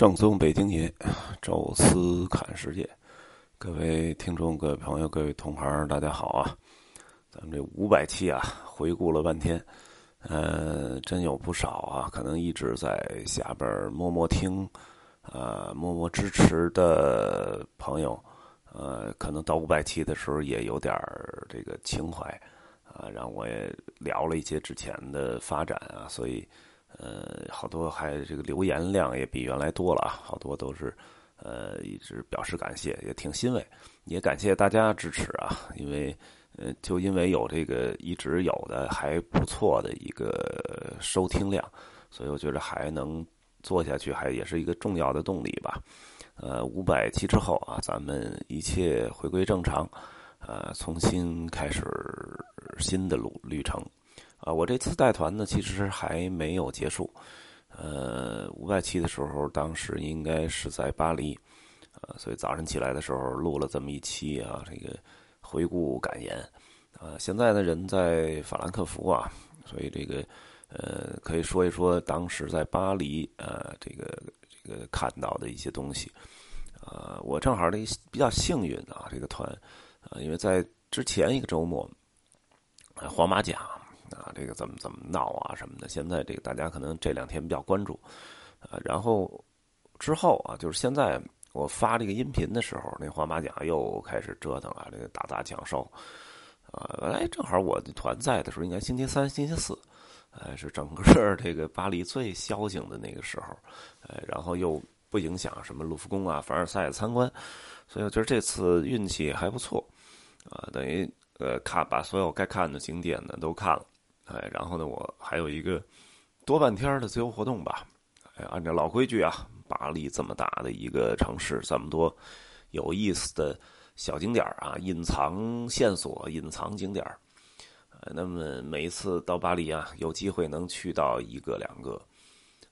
正宗北京爷，宙斯侃世界，各位听众、各位朋友、各位同行，大家好啊！咱们这五百期啊，回顾了半天，呃，真有不少啊，可能一直在下边默默听，呃，默默支持的朋友，呃，可能到五百期的时候也有点这个情怀啊，让我也聊了一些之前的发展啊，所以。呃，好多还这个留言量也比原来多了啊，好多都是，呃，一直表示感谢，也挺欣慰，也感谢大家支持啊，因为，呃，就因为有这个一直有的还不错的一个收听量，所以我觉得还能做下去，还也是一个重要的动力吧。呃，五百期之后啊，咱们一切回归正常，呃，重新开始新的路旅程。啊，我这次带团呢，其实还没有结束。呃，五百期的时候，当时应该是在巴黎，啊，所以早晨起来的时候录了这么一期啊，这个回顾感言。啊，现在呢人在法兰克福啊，所以这个呃，可以说一说当时在巴黎呃，这个这个看到的一些东西。啊，我正好呢比较幸运啊，这个团啊，因为在之前一个周末，黄马甲。啊，这个怎么怎么闹啊什么的？现在这个大家可能这两天比较关注，啊，然后之后啊，就是现在我发这个音频的时候，那黄马甲又开始折腾啊，这个打砸抢烧，啊，本来正好我团在的时候，应该星期三、星期四，哎，是整个这个巴黎最消停的那个时候，哎，然后又不影响什么卢浮宫啊、凡尔赛参观，所以我觉得这次运气还不错，啊，等于呃看把所有该看的景点呢都看了。哎，然后呢，我还有一个多半天的自由活动吧。哎，按照老规矩啊，巴黎这么大的一个城市，这么多有意思的小景点啊，隐藏线索、隐藏景点呃，那么每一次到巴黎啊，有机会能去到一个两个，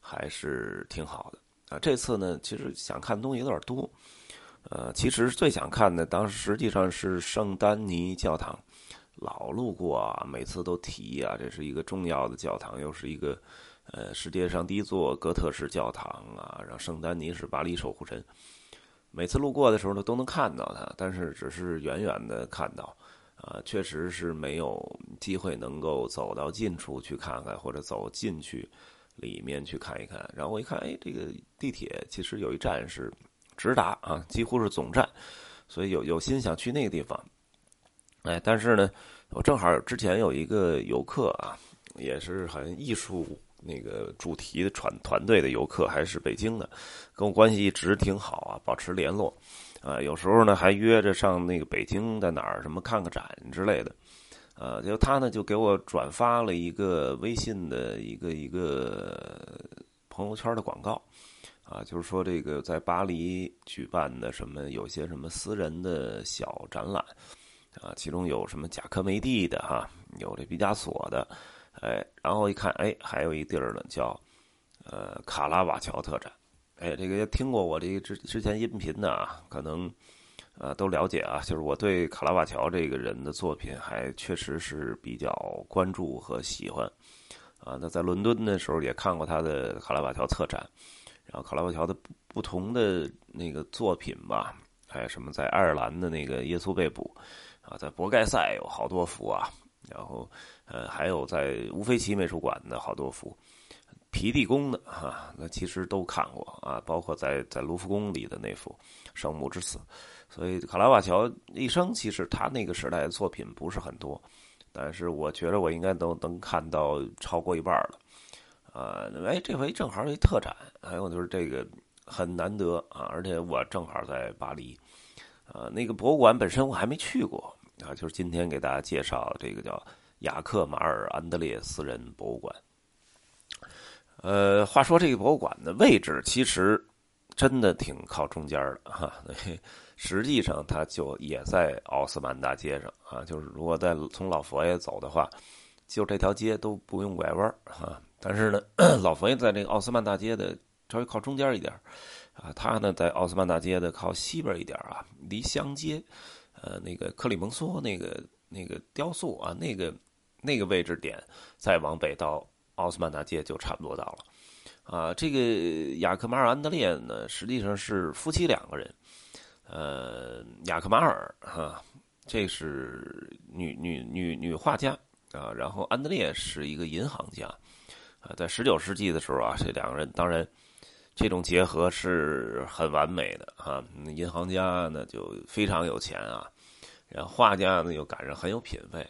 还是挺好的啊。这次呢，其实想看东西有点多。呃，其实最想看的，当时实际上是圣丹尼教堂。老路过啊，每次都提啊，这是一个重要的教堂，又是一个，呃，世界上第一座哥特式教堂啊。让圣丹尼是巴黎守护神，每次路过的时候呢，都能看到它，但是只是远远的看到，啊，确实是没有机会能够走到近处去看看，或者走进去里面去看一看。然后我一看，哎，这个地铁其实有一站是直达啊，几乎是总站，所以有有心想去那个地方。哎，但是呢，我正好之前有一个游客啊，也是很艺术那个主题的团团队的游客，还是北京的，跟我关系一直挺好啊，保持联络，啊，有时候呢还约着上那个北京在哪儿什么看个展之类的，呃，就他呢就给我转发了一个微信的一个一个朋友圈的广告，啊，就是说这个在巴黎举办的什么有些什么私人的小展览。啊，其中有什么贾科梅蒂的哈，有这毕加索的，哎，然后一看，哎，还有一地儿呢，叫呃卡拉瓦乔特展，哎，这个也听过我这个之之前音频的啊，可能啊都了解啊，就是我对卡拉瓦乔这个人的作品还确实是比较关注和喜欢啊。那在伦敦的时候也看过他的卡拉瓦乔策展，然后卡拉瓦乔的不同的那个作品吧，还有什么在爱尔兰的那个耶稣被捕。啊，在博盖塞有好多幅啊，然后呃，还有在乌菲齐美术馆的好多幅，皮蒂宫的哈，那其实都看过啊，包括在在卢浮宫里的那幅《圣母之死》，所以卡拉瓦乔一生其实他那个时代的作品不是很多，但是我觉得我应该都能看到超过一半了，啊，哎，这回正好有一特展，还有就是这个很难得啊，而且我正好在巴黎，啊，那个博物馆本身我还没去过。啊，就是今天给大家介绍这个叫雅克马尔安德烈私人博物馆。呃，话说这个博物馆的位置其实真的挺靠中间的哈，实际上它就也在奥斯曼大街上啊。就是如果在从老佛爷走的话，就这条街都不用拐弯啊。但是呢，老佛爷在这个奥斯曼大街的稍微靠中间一点啊，他呢在奥斯曼大街的靠西边一点啊，离香街。呃，那个克里蒙梭那个那个雕塑啊，那个那个位置点，再往北到奥斯曼大街就差不多到了，啊，这个雅克马尔安德烈呢，实际上是夫妻两个人。呃，雅克马尔哈，这是女女女女画家啊，然后安德烈是一个银行家啊。在十九世纪的时候啊，这两个人当然这种结合是很完美的啊。银行家呢就非常有钱啊，然后画家呢又赶上很有品位，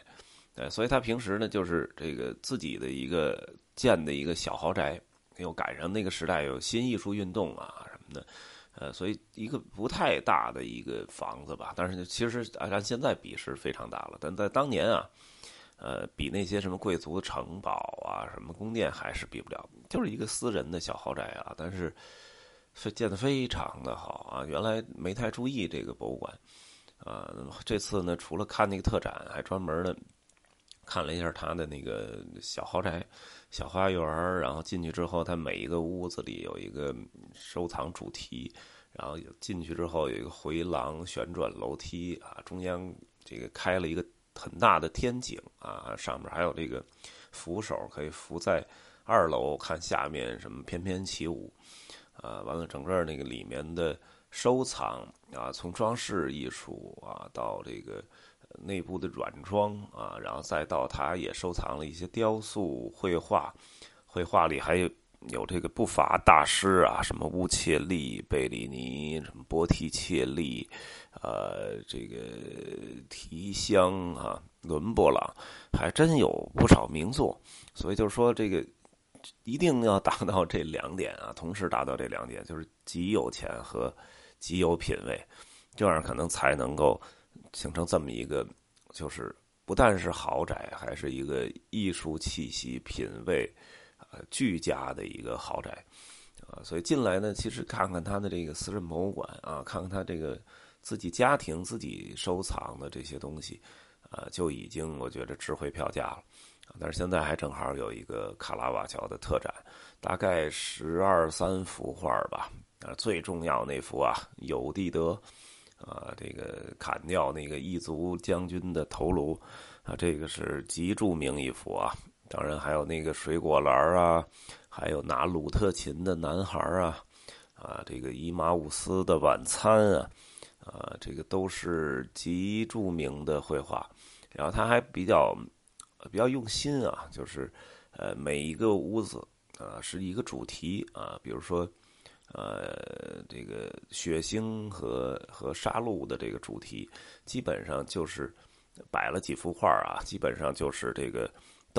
对，所以他平时呢就是这个自己的一个建的一个小豪宅。又赶上那个时代有新艺术运动啊什么的，呃，所以一个不太大的一个房子吧，但是其实按现在比是非常大了，但在当年啊，呃，比那些什么贵族的城堡啊、什么宫殿还是比不了，就是一个私人的小豪宅啊，但是是建的非常的好啊。原来没太注意这个博物馆，啊，这次呢，除了看那个特展，还专门的看了一下他的那个小豪宅。小花园然后进去之后，它每一个屋子里有一个收藏主题，然后进去之后有一个回廊、旋转楼梯啊，中央这个开了一个很大的天井啊，上面还有这个扶手可以扶在二楼看下面什么翩翩起舞啊，完了整个那个里面的收藏啊，从装饰艺术啊到这个。内部的软装啊，然后再到他也收藏了一些雕塑、绘画，绘画里还有有这个不乏大师啊，什么乌切利、贝里尼、什么波提切利，呃，这个提香啊、伦勃朗，还真有不少名作。所以就是说，这个一定要达到这两点啊，同时达到这两点，就是极有钱和极有品位，这样可能才能够。形成这么一个，就是不但是豪宅，还是一个艺术气息、品味，呃，俱佳的一个豪宅，啊，所以进来呢，其实看看他的这个私人博物馆啊，看看他这个自己家庭自己收藏的这些东西，啊，就已经我觉得值回票价了。但是现在还正好有一个卡拉瓦乔的特展，大概十二三幅画吧，啊，最重要那幅啊，有地德。啊，这个砍掉那个异族将军的头颅，啊，这个是极著名一幅啊。当然还有那个水果篮啊，还有拿鲁特琴的男孩啊，啊，这个伊马乌斯的晚餐啊，啊，这个都是极著名的绘画。然后他还比较比较用心啊，就是呃每一个屋子啊是一个主题啊，比如说。呃，这个血腥和和杀戮的这个主题，基本上就是摆了几幅画啊，基本上就是这个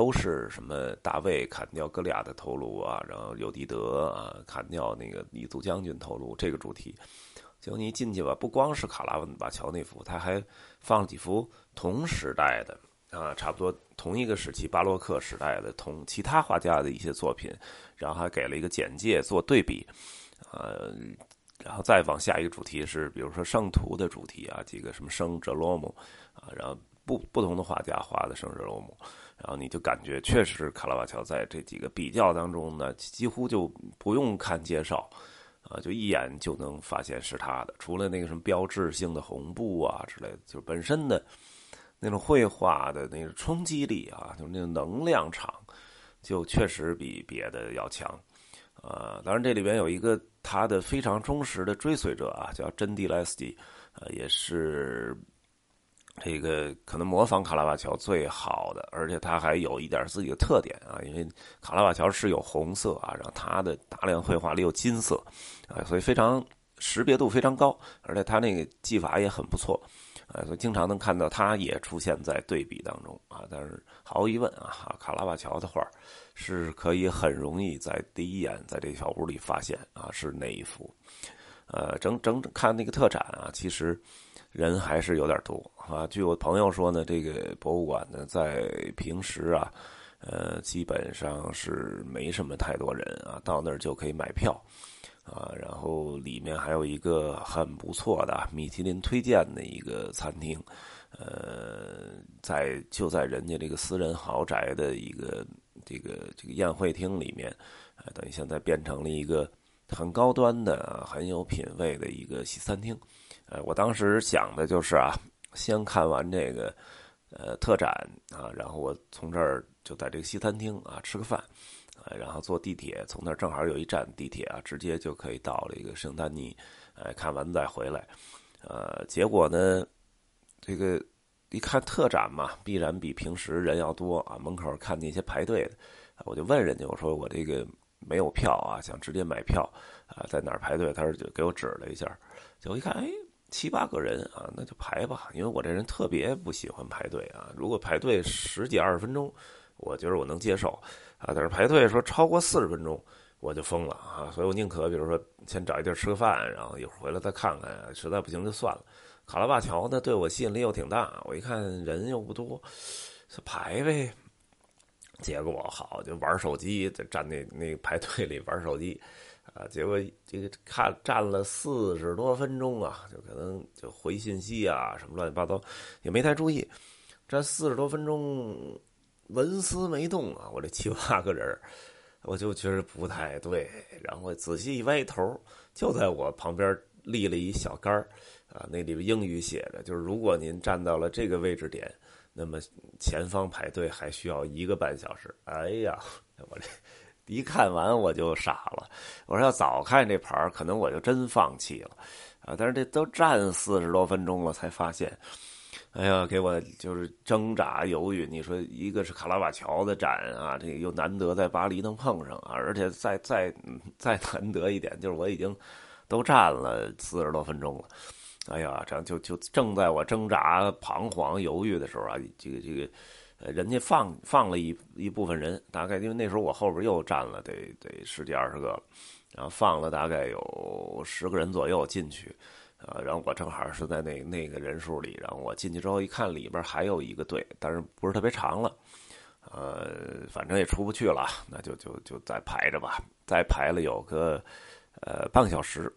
都是什么大卫砍掉哥利亚的头颅啊，然后尤迪德啊砍掉那个异族将军头颅这个主题。就你进去吧，不光是卡拉瓦乔那幅，他还放了几幅同时代的啊，差不多同一个时期巴洛克时代的同其他画家的一些作品，然后还给了一个简介做对比。呃，然后再往下一个主题是，比如说圣徒的主题啊，几个什么圣哲罗姆啊，然后不不同的画家画的圣哲罗姆，然后你就感觉确实卡拉瓦乔在这几个比较当中呢，几乎就不用看介绍啊，就一眼就能发现是他的。除了那个什么标志性的红布啊之类的，就本身的那种绘画的那个冲击力啊，就是那种能量场，就确实比别的要强。呃，当然这里边有一个他的非常忠实的追随者啊，叫真蒂莱斯基，呃，也是这个可能模仿卡拉瓦乔最好的，而且他还有一点自己的特点啊，因为卡拉瓦乔是有红色啊，然后他的大量绘画里有金色，啊，所以非常识别度非常高，而且他那个技法也很不错。啊，所以经常能看到他也出现在对比当中啊。但是毫无疑问啊，卡拉瓦乔的画是可以很容易在第一眼在这小屋里发现啊是哪一幅。呃，整整看那个特展啊，其实人还是有点多啊。据我朋友说呢，这个博物馆呢在平时啊，呃，基本上是没什么太多人啊，到那儿就可以买票。啊，然后里面还有一个很不错的米其林推荐的一个餐厅，呃，在就在人家这个私人豪宅的一个这个这个宴会厅里面，呃，等于现在变成了一个很高端的、很有品位的一个西餐厅。呃，我当时想的就是啊，先看完这个呃特展啊，然后我从这儿就在这个西餐厅啊吃个饭。呃，然后坐地铁，从那儿正好有一站地铁啊，直接就可以到了一个圣丹尼，呃，看完再回来。呃，结果呢，这个一看特展嘛，必然比平时人要多啊。门口看那些排队的，我就问人家，我说我这个没有票啊，想直接买票啊，在哪儿排队？他说就给我指了一下，结果一看，哎，七八个人啊，那就排吧。因为我这人特别不喜欢排队啊，如果排队十几二十分钟，我觉得我能接受啊，但是排队说超过四十分钟。我就疯了啊！所以我宁可比如说先找一地儿吃个饭，然后一会儿回来再看看，实在不行就算了。卡拉巴乔呢，对我吸引力又挺大，我一看人又不多，就排呗。结果好就玩手机，在站那那排队里玩手机，啊，结果这个看站了四十多分钟啊，就可能就回信息啊什么乱七八糟，也没太注意。站四十多分钟，纹丝没动啊！我这七八个人。我就觉得不太对，然后仔细一歪头，就在我旁边立了一小杆，啊，那里边英语写着，就是如果您站到了这个位置点，那么前方排队还需要一个半小时。哎呀，我这一看完我就傻了，我说要早看这牌，可能我就真放弃了，啊，但是这都站四十多分钟了，才发现。哎呀，给我就是挣扎犹豫。你说一个是卡拉瓦乔的展啊，这个又难得在巴黎能碰上啊，而且再再再难得一点，就是我已经都站了四十多分钟了。哎呀，这样就就正在我挣扎、彷徨、犹豫的时候啊，这个这个，呃，人家放放了一一部分人，大概因为那时候我后边又站了得得十几二十个，然后放了大概有十个人左右进去。呃，然后我正好是在那那个人数里，然后我进去之后一看，里边还有一个队，但是不是特别长了，呃，反正也出不去了，那就就就再排着吧，再排了有个呃半个小时，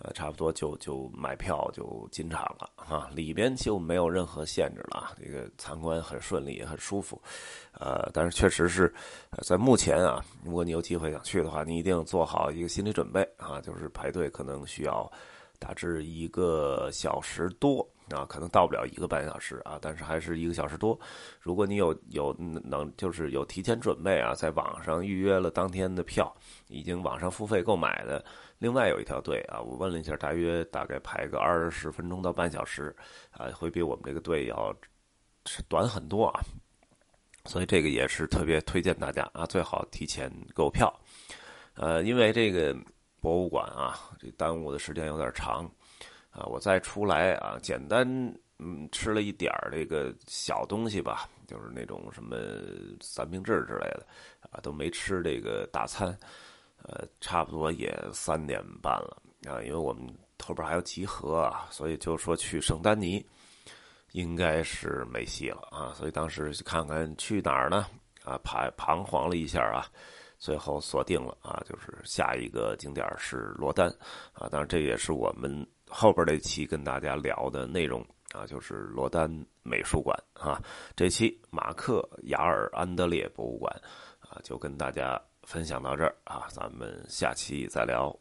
呃，差不多就就买票就进场了啊，里边就没有任何限制了，这个参观很顺利，很舒服，呃，但是确实是在目前啊，如果你有机会想去的话，你一定做好一个心理准备啊，就是排队可能需要。大致一个小时多啊，可能到不了一个半小时啊，但是还是一个小时多。如果你有有能就是有提前准备啊，在网上预约了当天的票，已经网上付费购买的，另外有一条队啊，我问了一下，大约大概排个二十分钟到半小时啊，会比我们这个队要短很多啊。所以这个也是特别推荐大家啊，最好提前购票，呃，因为这个。博物馆啊，这耽误的时间有点长，啊，我再出来啊，简单嗯吃了一点儿这个小东西吧，就是那种什么三明治之类的，啊，都没吃这个大餐，呃，差不多也三点半了啊，因为我们后边还要集合啊，所以就说去圣丹尼应该是没戏了啊，所以当时看看去哪儿呢？啊，彷彷徨了一下啊。最后锁定了啊，就是下一个景点是罗丹啊，当然这也是我们后边这期跟大家聊的内容啊，就是罗丹美术馆啊。这期马克雅尔安德烈博物馆啊，就跟大家分享到这儿啊，咱们下期再聊。